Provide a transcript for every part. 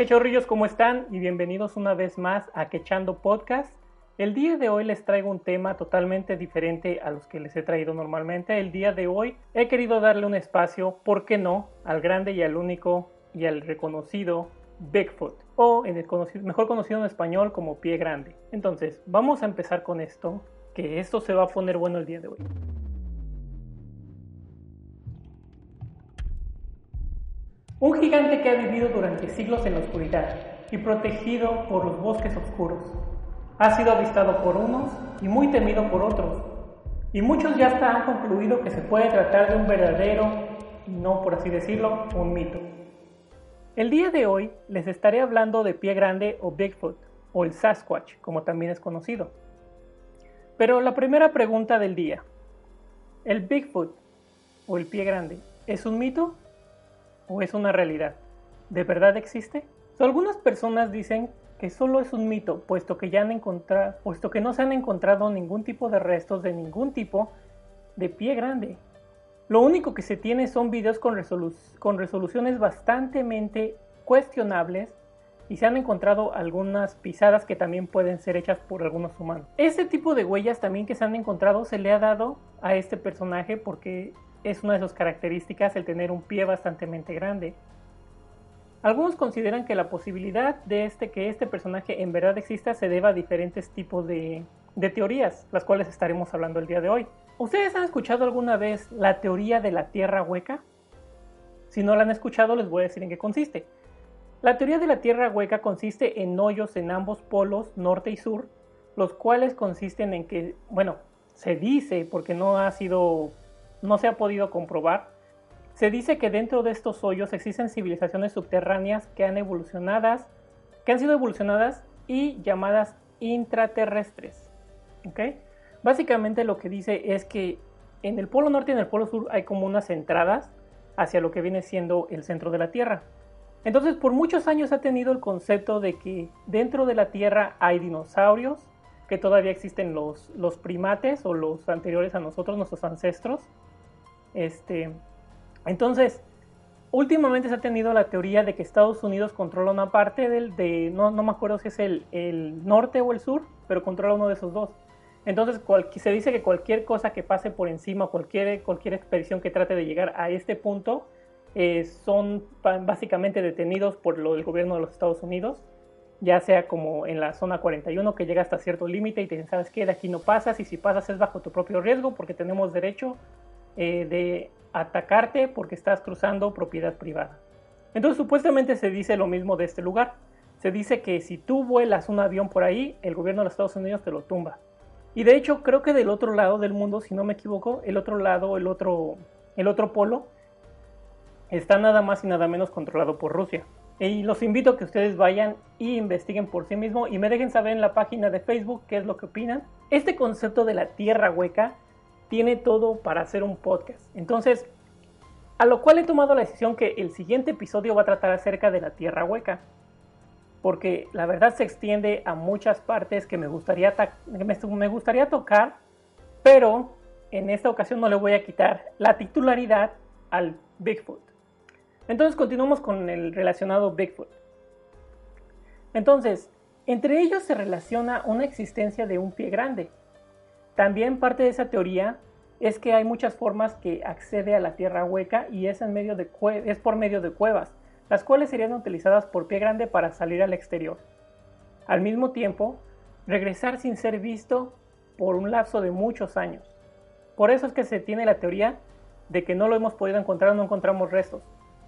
quechorrillos, ¿cómo están? Y bienvenidos una vez más a Quechando Podcast. El día de hoy les traigo un tema totalmente diferente a los que les he traído normalmente. El día de hoy he querido darle un espacio, ¿por qué no?, al grande y al único y al reconocido Bigfoot, o en el mejor conocido en español como pie grande. Entonces, vamos a empezar con esto, que esto se va a poner bueno el día de hoy. Un gigante que ha vivido durante siglos en la oscuridad y protegido por los bosques oscuros. Ha sido avistado por unos y muy temido por otros. Y muchos ya hasta han concluido que se puede tratar de un verdadero, no por así decirlo, un mito. El día de hoy les estaré hablando de pie grande o Bigfoot, o el Sasquatch, como también es conocido. Pero la primera pregunta del día, ¿el Bigfoot o el pie grande es un mito o es una realidad? ¿De verdad existe? algunas personas dicen que solo es un mito, puesto que, ya han encontrado, puesto que no se han encontrado ningún tipo de restos de ningún tipo de pie grande. Lo único que se tiene son videos con, con resoluciones bastante cuestionables y se han encontrado algunas pisadas que también pueden ser hechas por algunos humanos. Este tipo de huellas también que se han encontrado se le ha dado a este personaje porque es una de sus características el tener un pie bastante grande. Algunos consideran que la posibilidad de este, que este personaje en verdad exista se deba a diferentes tipos de, de teorías, las cuales estaremos hablando el día de hoy. ¿Ustedes han escuchado alguna vez la teoría de la Tierra hueca? Si no la han escuchado, les voy a decir en qué consiste. La teoría de la Tierra hueca consiste en hoyos en ambos polos, norte y sur, los cuales consisten en que, bueno, se dice, porque no ha sido no se ha podido comprobar. Se dice que dentro de estos hoyos existen civilizaciones subterráneas que han evolucionadas, que han sido evolucionadas y llamadas intraterrestres. Básicamente lo que dice es que en el polo norte y en el polo sur hay como unas entradas hacia lo que viene siendo el centro de la Tierra. Entonces por muchos años ha tenido el concepto de que dentro de la Tierra hay dinosaurios, que todavía existen los, los primates o los anteriores a nosotros, nuestros ancestros, este, entonces, últimamente se ha tenido la teoría de que Estados Unidos controla una parte del, de, no, no me acuerdo si es el, el, norte o el sur, pero controla uno de esos dos. Entonces se dice que cualquier cosa que pase por encima, cualquier, cualquier expedición que trate de llegar a este punto, eh, son básicamente detenidos por lo del gobierno de los Estados Unidos, ya sea como en la zona 41 que llega hasta cierto límite y te dicen, sabes qué, de aquí no pasas y si pasas es bajo tu propio riesgo porque tenemos derecho eh, de atacarte porque estás cruzando propiedad privada. Entonces supuestamente se dice lo mismo de este lugar. Se dice que si tú vuelas un avión por ahí, el gobierno de los Estados Unidos te lo tumba. Y de hecho creo que del otro lado del mundo, si no me equivoco, el otro lado, el otro, el otro polo, está nada más y nada menos controlado por Rusia. Y los invito a que ustedes vayan y investiguen por sí mismos y me dejen saber en la página de Facebook qué es lo que opinan. Este concepto de la tierra hueca tiene todo para hacer un podcast. Entonces, a lo cual he tomado la decisión que el siguiente episodio va a tratar acerca de la Tierra Hueca. Porque la verdad se extiende a muchas partes que me gustaría, me gustaría tocar, pero en esta ocasión no le voy a quitar la titularidad al Bigfoot. Entonces continuamos con el relacionado Bigfoot. Entonces, entre ellos se relaciona una existencia de un pie grande, también parte de esa teoría es que hay muchas formas que accede a la tierra hueca y es, en medio de es por medio de cuevas, las cuales serían utilizadas por pie grande para salir al exterior. Al mismo tiempo, regresar sin ser visto por un lapso de muchos años. Por eso es que se tiene la teoría de que no lo hemos podido encontrar no encontramos restos,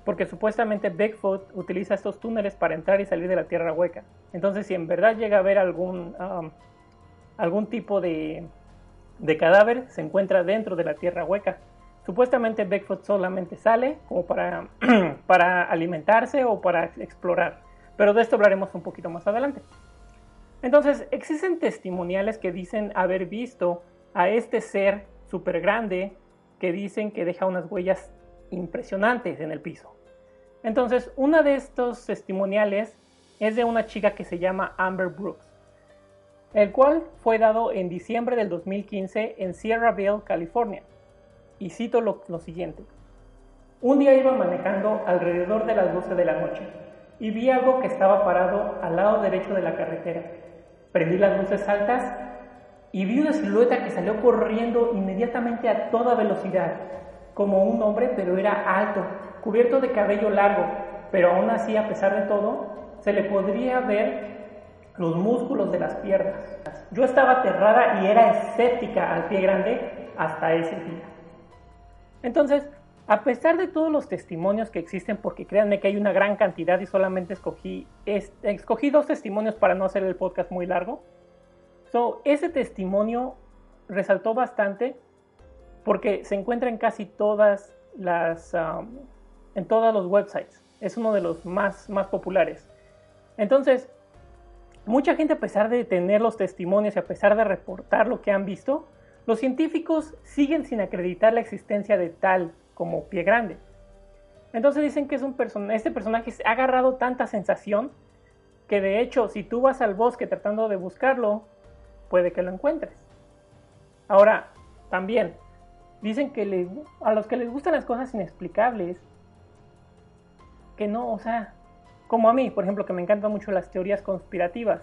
porque supuestamente Bigfoot utiliza estos túneles para entrar y salir de la tierra hueca. Entonces, si en verdad llega a haber algún, um, algún tipo de, de cadáver se encuentra dentro de la tierra hueca. Supuestamente Bigfoot solamente sale como para, para alimentarse o para explorar, pero de esto hablaremos un poquito más adelante. Entonces, existen testimoniales que dicen haber visto a este ser súper grande que dicen que deja unas huellas impresionantes en el piso. Entonces, una de estos testimoniales es de una chica que se llama Amber Brooks el cual fue dado en diciembre del 2015 en Sierraville, California. Y cito lo, siguiente. Un día iba manejando alrededor de las 12 de la noche y vi algo que estaba parado al lado derecho de la carretera. Prendí las luces altas y vi una silueta que salió corriendo inmediatamente a toda velocidad, como un hombre, pero era alto, cubierto de cabello largo, pero aún así, a pesar de todo, se le podría ver los músculos de las piernas. Yo estaba aterrada y era escéptica al pie grande hasta ese día. Entonces, a pesar de todos los testimonios que existen, porque créanme que hay una gran cantidad y solamente escogí, escogí dos testimonios para no hacer el podcast muy largo, so, ese testimonio resaltó bastante porque se encuentra en casi todas las, um, en todos los websites. Es uno de los más, más populares. Entonces, mucha gente a pesar de tener los testimonios y a pesar de reportar lo que han visto, los científicos siguen sin acreditar la existencia de tal como pie grande. Entonces dicen que es un este personaje ha agarrado tanta sensación que de hecho si tú vas al bosque tratando de buscarlo, puede que lo encuentres. Ahora, también, dicen que a los que les gustan las cosas inexplicables, que no, o sea, como a mí, por ejemplo, que me encantan mucho las teorías conspirativas,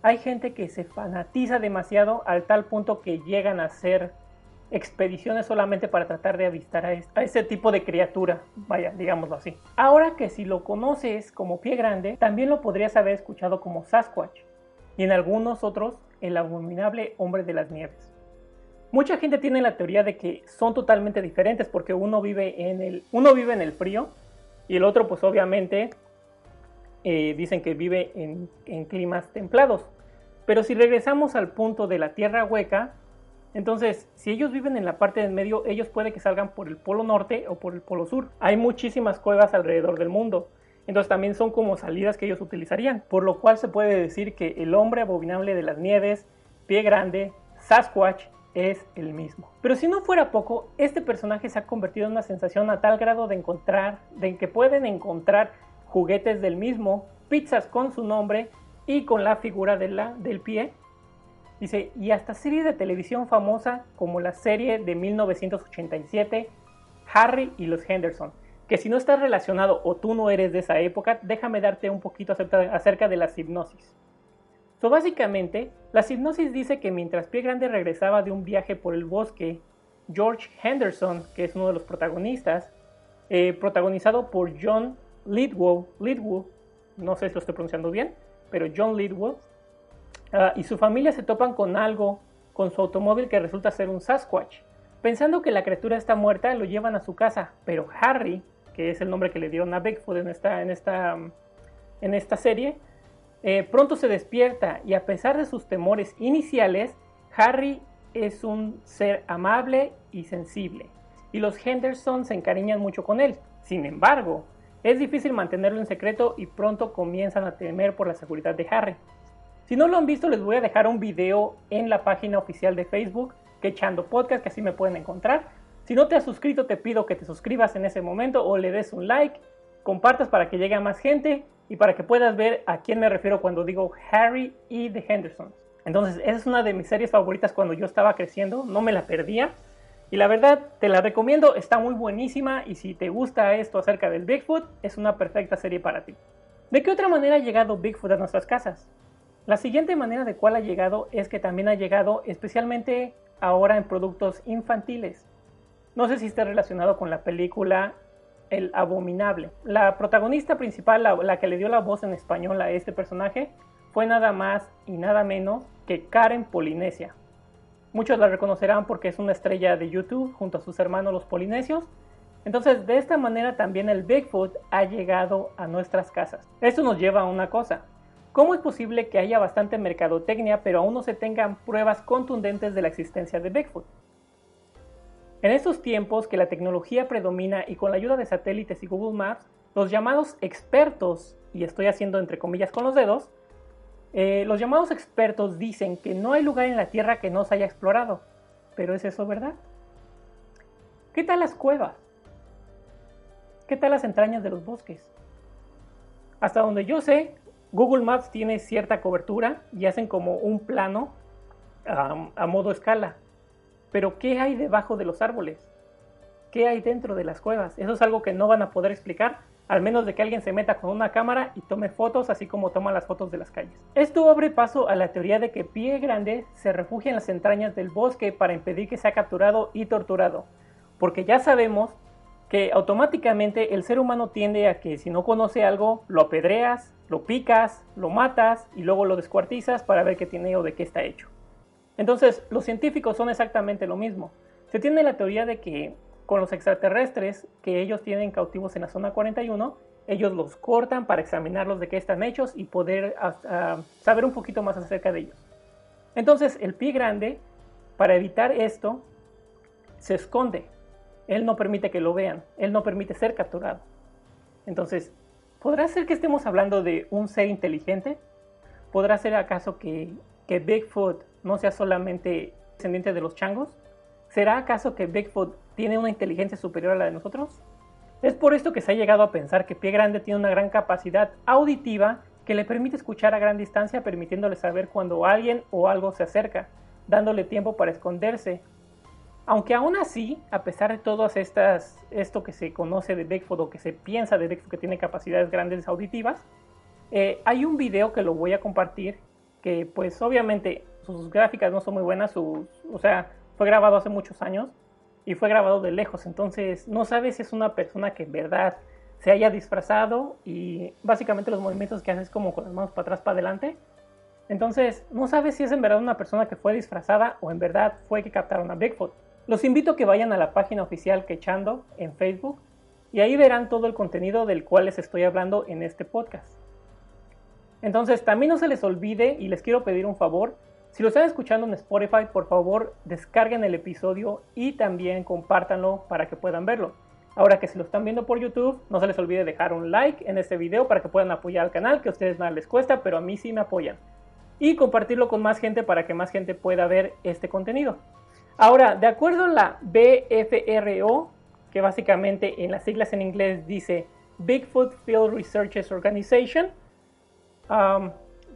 hay gente que se fanatiza demasiado al tal punto que llegan a ser expediciones solamente para tratar de avistar a, ese tipo de criatura, vaya, digámoslo así. Ahora que si lo conoces como pie grande, también lo podrías haber escuchado como Sasquatch, y en algunos otros el abominable hombre de las nieves. Mucha gente tiene la teoría de que son totalmente diferentes porque uno vive en el, uno vive en el frío y el otro pues obviamente eh, dicen que vive en climas templados. Pero si regresamos al punto de la tierra hueca, entonces, si ellos viven en la parte del medio, ellos puede que salgan por el polo norte o por el polo sur. Hay muchísimas cuevas alrededor del mundo. Entonces también son como salidas que ellos utilizarían. Por lo cual se puede decir que el hombre abominable de las nieves, pie grande, Sasquatch, es el mismo. Pero si no fuera poco, este personaje se ha convertido en una sensación a tal grado de encontrar, de que pueden encontrar juguetes del mismo, pizzas con su nombre y con la figura de la, del pie, Dice, y hasta series de televisión famosa como la serie de 1987, Harry y los Henderson, que si no estás relacionado o tú no eres de esa época, déjame darte un poquito acerca de la hipnosis. So, básicamente, la hipnosis dice que mientras Pie Grande regresaba de un viaje por el bosque, George Henderson, que es uno de los protagonistas, eh, protagonizado por John Lidwell, Lidwell, no sé si lo estoy pronunciando bien, pero John Lidwell, Ah, y su familia se topan con algo, con su automóvil que resulta ser un Sasquatch. Pensando que la criatura está muerta, lo llevan a su casa, pero Harry, que es el nombre que le dieron a Bigfoot en esta, en esta, en esta serie, eh, pronto se despierta y a pesar de sus temores iniciales, Harry es un ser amable y sensible, y los Henderson se encariñan mucho con él. Sin embargo, es difícil mantenerlo en secreto y pronto comienzan a temer por la seguridad de Harry. Si no lo han visto, les voy a dejar un video en la página oficial de Facebook, que echando podcast, que así me pueden encontrar. Si no te has suscrito, te pido que te suscribas en ese momento o le des un like, compartas para que llegue a más gente y para que puedas ver a quién me refiero cuando digo Harry y The Hendersons. Entonces, esa es una de mis series favoritas cuando yo estaba creciendo, no me la perdía. Y la verdad, te la recomiendo, está muy buenísima y si te gusta esto acerca del Bigfoot, es una perfecta serie para ti. ¿De qué otra manera ha llegado Bigfoot a nuestras casas? La siguiente manera de cuál ha llegado es que también ha llegado especialmente ahora en productos infantiles. No sé si está relacionado con la película El Abominable. La protagonista principal, la, que le dio la voz en español a este personaje, fue nada más y nada menos que Karen Polinesia. Muchos la reconocerán porque es una estrella de YouTube junto a sus hermanos los polinesios. Entonces, de esta manera también el Bigfoot ha llegado a nuestras casas. Esto nos lleva a una cosa. ¿Cómo es posible que haya bastante mercadotecnia pero aún no se tengan pruebas contundentes de la existencia de Bigfoot? En estos tiempos que la tecnología predomina y con la ayuda de satélites y Google Maps, los llamados expertos, y estoy haciendo entre comillas con los dedos, eh, los llamados expertos dicen que no hay lugar en la Tierra que no se haya explorado. Pero ¿es eso verdad? ¿Qué tal las cuevas? ¿Qué tal las entrañas de los bosques? Hasta donde yo sé, Google Maps tiene cierta cobertura y hacen como un plano a modo escala. Pero ¿qué hay debajo de los árboles? ¿Qué hay dentro de las cuevas? Eso es algo que no van a poder explicar al menos de que alguien se meta con una cámara y tome fotos así como toma las fotos de las calles. Esto abre paso a la teoría de que Pie Grande se refugia en las entrañas del bosque para impedir que sea capturado y torturado, porque ya sabemos que automáticamente el ser humano tiende a que si no conoce algo, lo apedreas, lo picas, lo matas y luego lo descuartizas para ver qué tiene o de qué está hecho. Entonces, los científicos son exactamente lo mismo. Se tiene la teoría de que con los extraterrestres que ellos tienen cautivos en la zona 41, ellos los cortan para examinarlos de qué están hechos y poder saber un poquito más acerca de ellos. Entonces el pie grande, para evitar esto, se esconde. Él no permite que lo vean, él no permite ser capturado. Entonces, ¿podrá ser que estemos hablando de un ser inteligente? ¿Podrá ser acaso que, que Bigfoot no sea solamente descendiente de los changos? ¿Será acaso que Bigfoot tiene una inteligencia superior a la de nosotros? Es por esto que se ha llegado a pensar que Pie Grande tiene una gran capacidad auditiva que le permite escuchar a gran distancia, permitiéndole saber cuando alguien o algo se acerca, dándole tiempo para esconderse. Aunque aún así, a pesar de todas estas, esto que se conoce de Bigfoot o que se piensa de Bigfoot que tiene capacidades grandes auditivas, eh, hay un video que lo voy a compartir que pues obviamente sus gráficas no son muy buenas, o sea, fue grabado hace muchos años y fue grabado de lejos, entonces no sabes si es una persona que en verdad se haya disfrazado y básicamente los movimientos que hace es como con las manos para atrás, para adelante. Entonces, no sabes si es en verdad una persona que fue disfrazada o en verdad fue que captaron a Bigfoot. Los invito a que vayan a la página oficial Quechando en Facebook y ahí verán todo el contenido del cual les estoy hablando en este podcast. Entonces, también no se les olvide y les quiero pedir un favor, si lo están escuchando en Spotify, por favor descarguen el episodio y también compártanlo para que puedan verlo. Ahora que si lo están viendo por YouTube, no se les olvide dejar un like en este video para que puedan apoyar al canal, que a ustedes nada les cuesta, pero a mí sí me apoyan. Y compartirlo con más gente para que más gente pueda ver este contenido. Ahora, de acuerdo a la BFRO, que básicamente en las siglas en inglés dice Bigfoot Field Researchers Organization, um,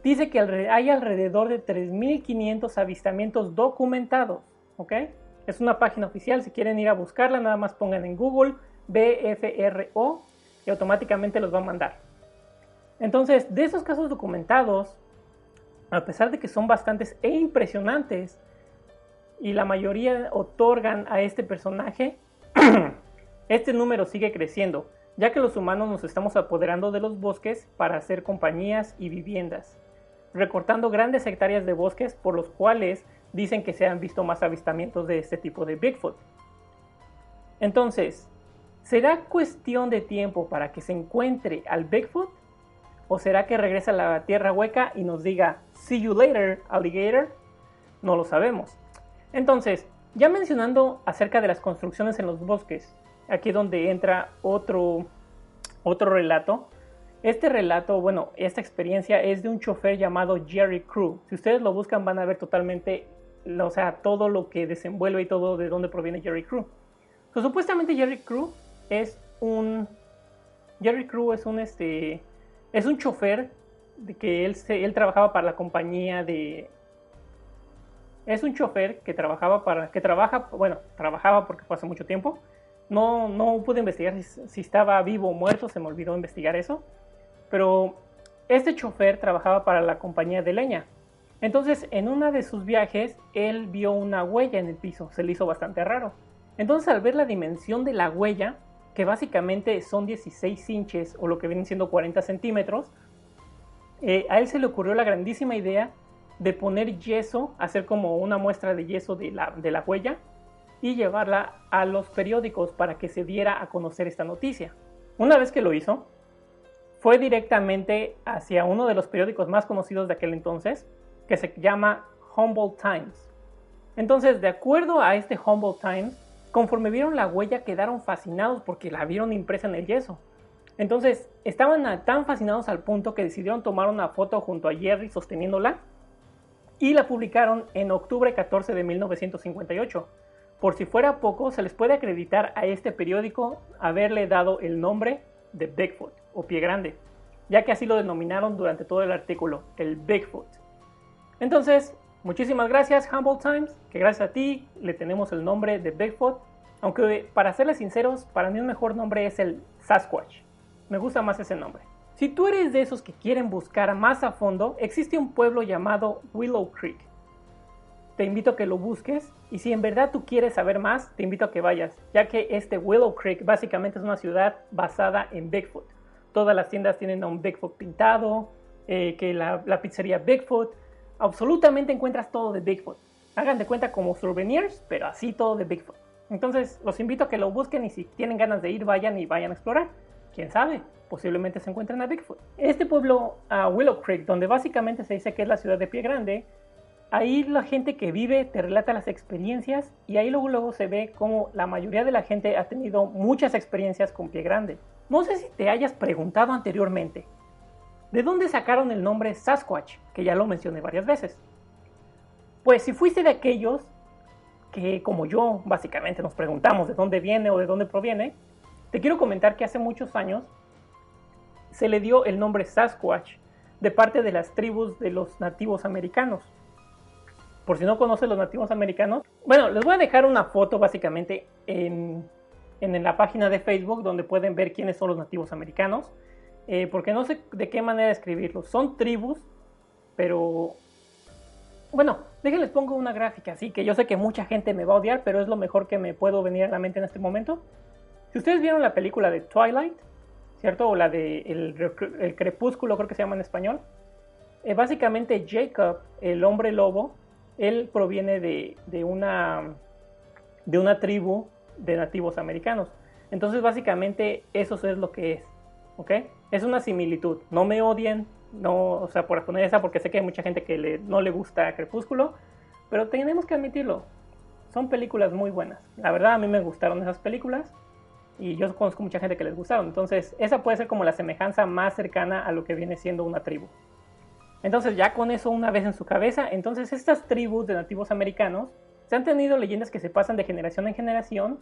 dice que hay alrededor de 3.500 avistamientos documentados, ¿ok? Es una página oficial, si quieren ir a buscarla, nada más pongan en Google BFRO y automáticamente los va a mandar. Entonces, de esos casos documentados, a pesar de que son bastantes e impresionantes, y la mayoría otorgan a este personaje, este número sigue creciendo, ya que los humanos nos estamos apoderando de los bosques para hacer compañías y viviendas recortando grandes hectáreas de bosques por los cuales dicen que se han visto más avistamientos de este tipo de Bigfoot. Entonces, ¿será cuestión de tiempo para que se encuentre al Bigfoot? ¿O será que regresa a la tierra hueca y nos diga, see you later, alligator? No lo sabemos. Entonces, ya mencionando acerca de las construcciones en los bosques, aquí donde entra otro, otro relato, este relato, bueno, esta experiencia es de un chofer llamado Jerry Crew. Si ustedes lo buscan van a ver totalmente, o sea, todo lo que desenvuelve y todo de dónde proviene Jerry Crew. supuestamente Jerry Crew es un Jerry Crew es un este es un chofer de que él él trabajaba para la compañía de es un chofer que trabajaba para que trabaja, bueno, trabajaba porque fue mucho tiempo. No no pude investigar si, si estaba vivo o muerto, se me olvidó investigar eso pero este chofer trabajaba para la compañía de leña. Entonces, en una de sus viajes, él vio una huella en el piso, se le hizo bastante raro. Entonces, al ver la dimensión de la huella, que básicamente son 16 inches o lo que vienen siendo 40 centímetros, eh, a él se le ocurrió la grandísima idea de poner yeso, hacer como una muestra de yeso de la, de la huella y llevarla a los periódicos para que se diera a conocer esta noticia. Una vez que lo hizo, fue directamente hacia uno de los periódicos más conocidos de aquel entonces, que se llama Humboldt Times. Entonces, de acuerdo a este Humboldt Times, conforme vieron la huella quedaron fascinados porque la vieron impresa en el yeso. Entonces, estaban tan fascinados al punto que decidieron tomar una foto junto a Jerry sosteniéndola y la publicaron en octubre 14 de 1958. Por si fuera poco, se les puede acreditar a este periódico haberle dado el nombre de Bigfoot o pie grande, ya que así lo denominaron durante todo el artículo, el Bigfoot. Entonces, muchísimas gracias Humboldt Times, que gracias a ti le tenemos el nombre de Bigfoot, aunque para serles sinceros, para mí el mejor nombre es el Sasquatch. Me gusta más ese nombre. Si tú eres de esos que quieren buscar más a fondo, existe un pueblo llamado Willow Creek. Te invito a que lo busques y si en verdad tú quieres saber más, te invito a que vayas, ya que este Willow Creek básicamente es una ciudad basada en Bigfoot. Todas las tiendas tienen a un Bigfoot pintado, eh, que la, la pizzería Bigfoot, absolutamente encuentras todo de Bigfoot. Hagan de cuenta como souvenirs, pero así todo de Bigfoot. Entonces los invito a que lo busquen y si tienen ganas de ir, vayan y vayan a explorar. Quién sabe, posiblemente se encuentren a Bigfoot. Este pueblo, a Willow Creek, donde básicamente se dice que es la ciudad de Pie Grande, ahí la gente que vive te relata las experiencias y ahí luego, luego se ve como la mayoría de la gente ha tenido muchas experiencias con Pie Grande. No sé si te hayas preguntado anteriormente, ¿de dónde sacaron el nombre Sasquatch? Que ya lo mencioné varias veces. Pues si fuiste de aquellos que como yo básicamente nos preguntamos de dónde viene o de dónde proviene, te quiero comentar que hace muchos años se le dio el nombre Sasquatch de parte de las tribus de los nativos americanos. Por si no conocen los nativos americanos, bueno, les voy a dejar una foto básicamente en, en la página de Facebook donde pueden ver quiénes son los nativos americanos, eh, porque no sé de qué manera escribirlos. Son tribus, pero bueno, déjenles pongo una gráfica así, que yo sé que mucha gente me va a odiar, pero es lo mejor que me puedo venir a la mente en este momento. Si ustedes vieron la película de Twilight, ¿cierto? O la de El, Crepúsculo, creo que se llama en español. Eh, básicamente Jacob, el hombre lobo, él proviene de, una, de una tribu de nativos americanos. Entonces básicamente eso es lo que es, ¿ok? Es una similitud. No me odien, no, o sea, por poner esa, porque sé que hay mucha gente que no le gusta Crepúsculo, pero tenemos que admitirlo. Son películas muy buenas. La verdad, a mí me gustaron esas películas y yo conozco mucha gente que les gustaron. Entonces, esa puede ser como la semejanza más cercana a lo que viene siendo una tribu. Entonces, ya con eso una vez en su cabeza, entonces estas tribus de nativos americanos se han tenido leyendas que se pasan de generación en generación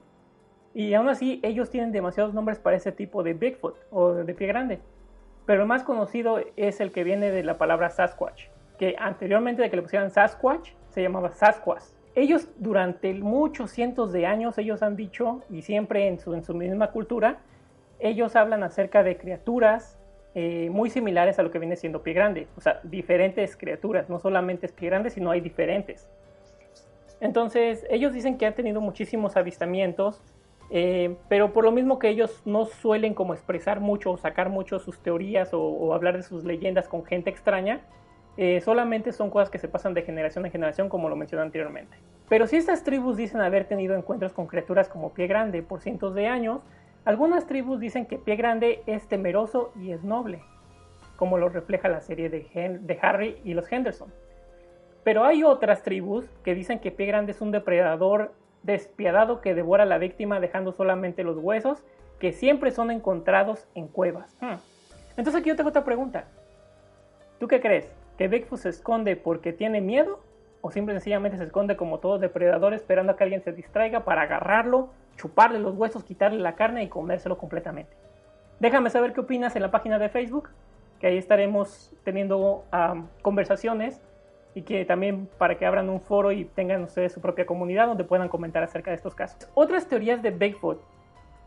y aún así ellos tienen demasiados nombres para ese tipo de Bigfoot o de pie grande pero el más conocido es el que viene de la palabra Sasquatch, que anteriormente de que le pusieran Sasquatch se llamaba Sasquatch. Ellos durante muchos cientos de años, ellos han dicho, y siempre en su, en su misma cultura, ellos hablan acerca de criaturas eh, muy similares a lo que viene siendo pie grande, o sea, diferentes criaturas, no solamente es pie grande, sino hay diferentes. Entonces, ellos dicen que han tenido muchísimos avistamientos eh, pero por lo mismo que ellos no suelen como expresar mucho o sacar mucho sus teorías o, hablar de sus leyendas con gente extraña, eh, solamente son cosas que se pasan de generación en generación como lo mencioné anteriormente. Pero si estas tribus dicen haber tenido encuentros con criaturas como Pie Grande por cientos de años, algunas tribus dicen que Pie Grande es temeroso y es noble, como lo refleja la serie de, de Harry y los Henderson. Pero hay otras tribus que dicen que Pie Grande es un depredador despiadado que devora a la víctima dejando solamente los huesos que siempre son encontrados en cuevas. Hmm. Entonces aquí yo tengo otra pregunta. ¿Tú qué crees? ¿Que Bigfoot se esconde porque tiene miedo? ¿O simple sencillamente se esconde como todo depredador esperando a que alguien se distraiga para agarrarlo, chuparle los huesos, quitarle la carne y comérselo completamente? Déjame saber qué opinas en la página de Facebook, que ahí estaremos teniendo conversaciones y que también para que abran un foro y tengan ustedes su propia comunidad donde puedan comentar acerca de estos casos. Otras teorías de Bigfoot.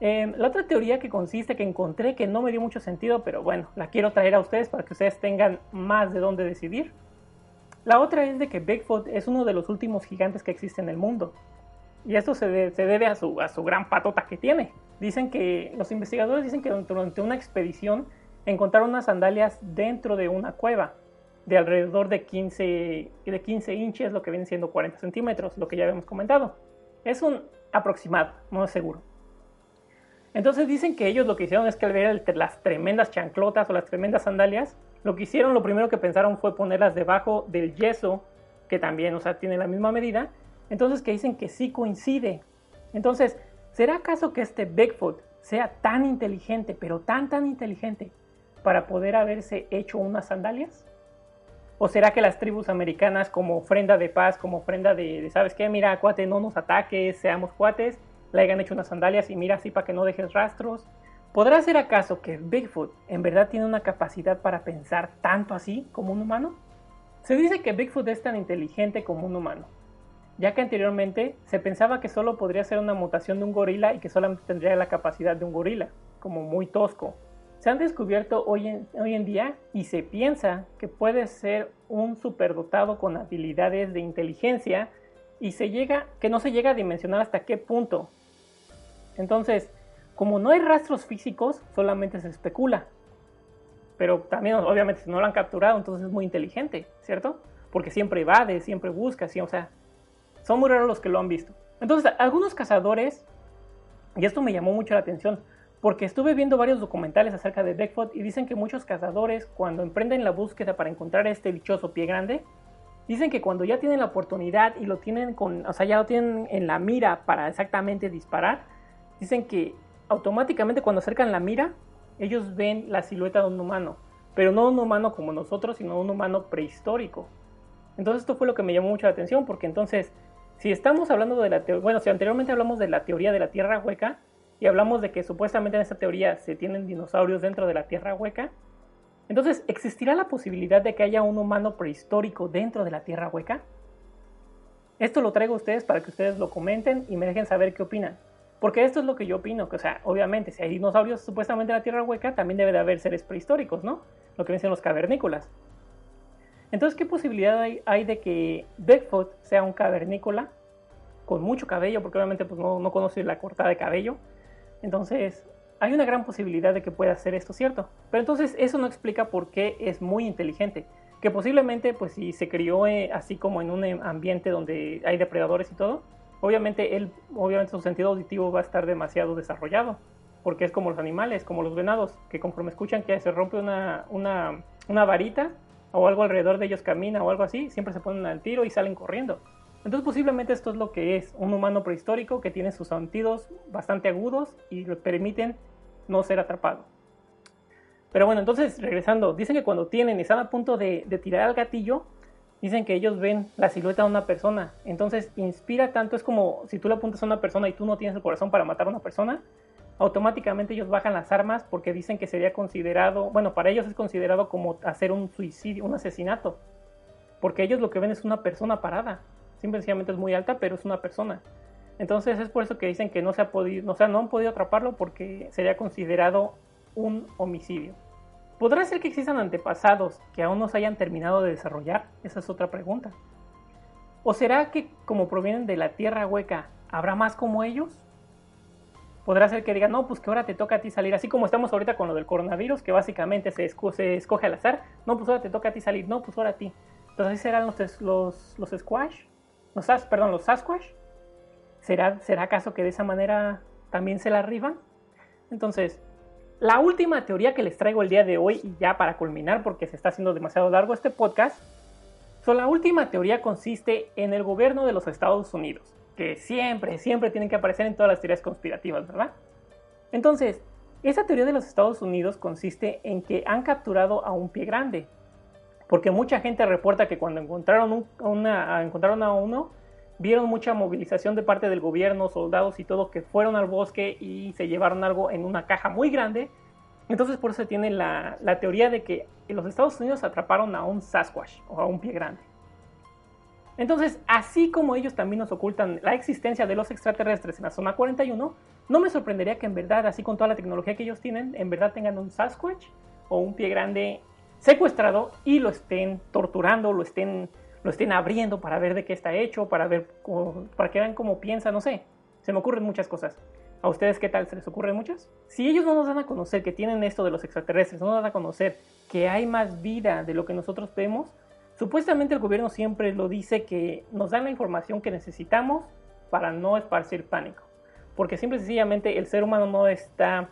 Em, la otra teoría que consiste, que encontré, que no me dio mucho sentido, pero bueno, la quiero traer a ustedes para que ustedes tengan más de dónde decidir. La otra es de que Bigfoot es uno de los últimos gigantes que existe en el mundo. Y esto se, debe a su, a su gran patota que tiene. Dicen que, los investigadores dicen que durante una expedición encontraron unas sandalias dentro de una cueva de alrededor de 15, de 15 inches, lo que viene siendo 40 centímetros, lo que ya habíamos comentado. Es un aproximado, no es seguro. Entonces dicen que ellos lo que hicieron es que al ver las tremendas chanclotas o las tremendas sandalias, lo que hicieron, lo primero que pensaron fue ponerlas debajo del yeso, que también, o sea, tiene la misma medida. Entonces que dicen que sí coincide. Entonces, ¿será acaso que este Bigfoot sea tan inteligente, pero tan, tan inteligente, para poder haberse hecho unas sandalias? ¿O será que las tribus americanas como ofrenda de paz, como ofrenda de, ¿sabes qué? Mira, cuate, no nos ataques, seamos cuates, le hayan hecho unas sandalias y mira así para que no dejes rastros? ¿Podrá ser acaso que Bigfoot en verdad tiene una capacidad para pensar tanto así como un humano? Se dice que Bigfoot es tan inteligente como un humano, ya que anteriormente se pensaba que solo podría ser una mutación de un gorila y que solamente tendría la capacidad de un gorila, como muy tosco. Se han descubierto hoy en, día y se piensa que puede ser un superdotado con habilidades de inteligencia y se llega, que no se llega a dimensionar hasta qué punto. Entonces, como no hay rastros físicos, solamente se especula. Pero también, obviamente, si no lo han capturado, entonces es muy inteligente, ¿cierto? Porque siempre evade, siempre busca, o sea, son muy raros los que lo han visto. Entonces, algunos cazadores, y esto me llamó mucho la atención, porque estuve viendo varios documentales acerca de Bigfoot y dicen que muchos cazadores, cuando emprenden la búsqueda para encontrar este dichoso pie grande, dicen que cuando ya tienen la oportunidad y lo tienen con, o sea, ya lo tienen en la mira para exactamente disparar, dicen que automáticamente cuando acercan la mira, ellos ven la silueta de un humano, pero no un humano como nosotros, sino un humano prehistórico. Entonces esto fue lo que me llamó mucho la atención, porque entonces, si estamos hablando de la teoría, bueno, si anteriormente hablamos de la teoría de la Tierra hueca, y hablamos de que supuestamente en esta teoría se tienen dinosaurios dentro de la Tierra hueca, entonces, ¿existirá la posibilidad de que haya un humano prehistórico dentro de la Tierra hueca? Esto lo traigo a ustedes para que ustedes lo comenten y me dejen saber qué opinan. Porque esto es lo que yo opino, que o sea, obviamente si hay dinosaurios supuestamente en la Tierra hueca, también debe de haber seres prehistóricos, ¿no? Lo que dicen los cavernícolas. Entonces, ¿qué posibilidad hay, de que Bigfoot sea un cavernícola con mucho cabello? Porque obviamente pues, no, no conoce la cortada de cabello. Entonces, hay una gran posibilidad de que pueda ser esto cierto. Pero entonces eso no explica por qué es muy inteligente. Que posiblemente, pues si se crió eh, así como en un eh, ambiente donde hay depredadores y todo, obviamente él, obviamente su sentido auditivo va a estar demasiado desarrollado. Porque es como los animales, como los venados, que conforme escuchan que se rompe una, una, una varita o algo alrededor de ellos camina o algo así, siempre se ponen al tiro y salen corriendo. Entonces posiblemente esto es lo que es un humano prehistórico que tiene sus sentidos bastante agudos y le permiten no ser atrapado. Pero bueno, entonces regresando, dicen que cuando tienen, están a punto de, tirar al gatillo, dicen que ellos ven la silueta de una persona. Entonces inspira tanto, es como si tú le apuntas a una persona y tú no tienes el corazón para matar a una persona, automáticamente ellos bajan las armas porque dicen que sería considerado, bueno, para ellos es considerado como hacer un suicidio, un asesinato. Porque ellos lo que ven es una persona parada simplemente es muy alta, pero es una persona. Entonces es por eso que dicen que no se ha podido, o sea, no han podido atraparlo porque sería considerado un homicidio. ¿Podrá ser que existan antepasados que aún no se hayan terminado de desarrollar? Esa es otra pregunta. ¿O será que como provienen de la tierra hueca, habrá más como ellos? Podrá ser que digan, no, pues que ahora te toca a ti salir, así como estamos ahorita con lo del coronavirus, que básicamente se, escoge al azar, no, pues ahora te toca a ti salir, no, pues ahora a ti. Entonces así serán los, los, los squash, los, perdón, los Sasquatch. ¿Será, ¿Será acaso que de esa manera también se la arriban? Entonces, la última teoría que les traigo el día de hoy, y ya para culminar, porque se está haciendo demasiado largo este podcast, so, la última teoría consiste en el gobierno de los Estados Unidos, que siempre, siempre tienen que aparecer en todas las teorías conspirativas, ¿verdad? Entonces, esa teoría de los Estados Unidos consiste en que han capturado a un pie grande, porque mucha gente reporta que cuando encontraron, a uno, vieron mucha movilización de parte del gobierno, soldados y todo, que fueron al bosque y se llevaron algo en una caja muy grande. Entonces por eso se tiene la, la teoría de que los Estados Unidos atraparon a un Sasquatch o a un pie grande. Entonces, así como ellos también nos ocultan la existencia de los extraterrestres en la zona 41, no me sorprendería que en verdad, así con toda la tecnología que ellos tienen, en verdad tengan un Sasquatch o un pie grande secuestrado y lo estén torturando, lo estén, lo estén abriendo para ver de qué está hecho, para ver para que vean cómo piensa, no sé. Se me ocurren muchas cosas. ¿A ustedes qué tal? ¿Se les ocurren muchas? Si ellos no nos dan a conocer que tienen esto de los extraterrestres, no nos dan a conocer que hay más vida de lo que nosotros vemos, supuestamente el gobierno siempre lo dice que nos dan la información que necesitamos para no esparcir pánico. Porque simple y sencillamente el ser humano no está,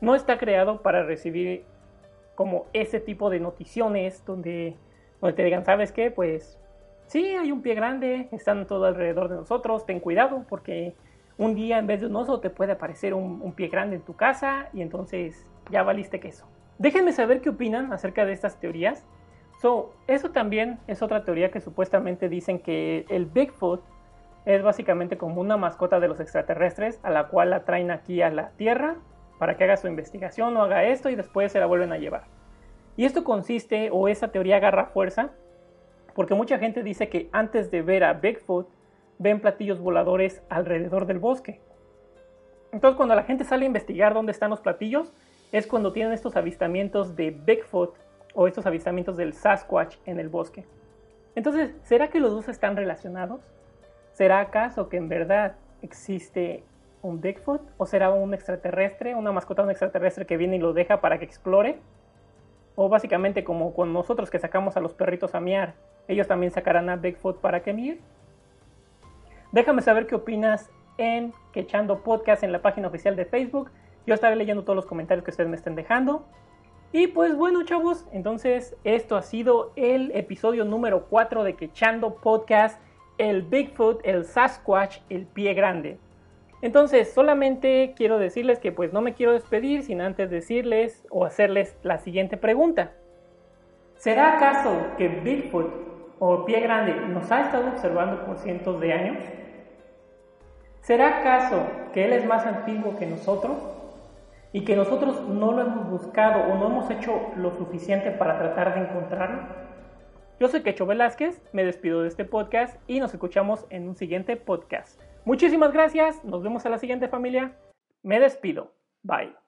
no está creado para recibir como ese tipo de noticiones donde, donde te digan, ¿sabes qué? Pues sí, hay un pie grande, están todo alrededor de nosotros, ten cuidado porque un día en vez de un oso te puede aparecer un, pie grande en tu casa y entonces ya valiste queso. Déjenme saber qué opinan acerca de estas teorías. So, eso también es otra teoría que supuestamente dicen que el Bigfoot es básicamente como una mascota de los extraterrestres a la cual la traen aquí a la Tierra para que haga su investigación o haga esto y después se la vuelven a llevar. Y esto consiste, o esa teoría agarra fuerza, porque mucha gente dice que antes de ver a Bigfoot, ven platillos voladores alrededor del bosque. Entonces cuando la gente sale a investigar dónde están los platillos, es cuando tienen estos avistamientos de Bigfoot o estos avistamientos del Sasquatch en el bosque. Entonces, ¿será que los dos están relacionados? ¿Será acaso que en verdad existe un Bigfoot? ¿O será un extraterrestre, una mascota de un extraterrestre que viene y lo deja para que explore? O básicamente como con nosotros que sacamos a los perritos a miar, ellos también sacarán a Bigfoot para que mier. Déjame saber qué opinas en Quechando Podcast en la página oficial de Facebook. Yo estaré leyendo todos los comentarios que ustedes me estén dejando. Y pues bueno, chavos, entonces esto ha sido el episodio número 4 de Quechando Podcast, el Bigfoot, el Sasquatch, el pie grande. Entonces, solamente quiero decirles que pues no me quiero despedir sin antes decirles o hacerles la siguiente pregunta. ¿Será acaso que Bigfoot o pie grande nos ha estado observando por cientos de años? ¿Será acaso que Él es más antiguo que nosotros? Y que nosotros no lo hemos buscado o no hemos hecho lo suficiente para tratar de encontrarlo? Yo soy Quecho Velázquez, me despido de este podcast y nos escuchamos en un siguiente podcast. Muchísimas gracias, nos vemos a la siguiente familia. Me despido. Bye.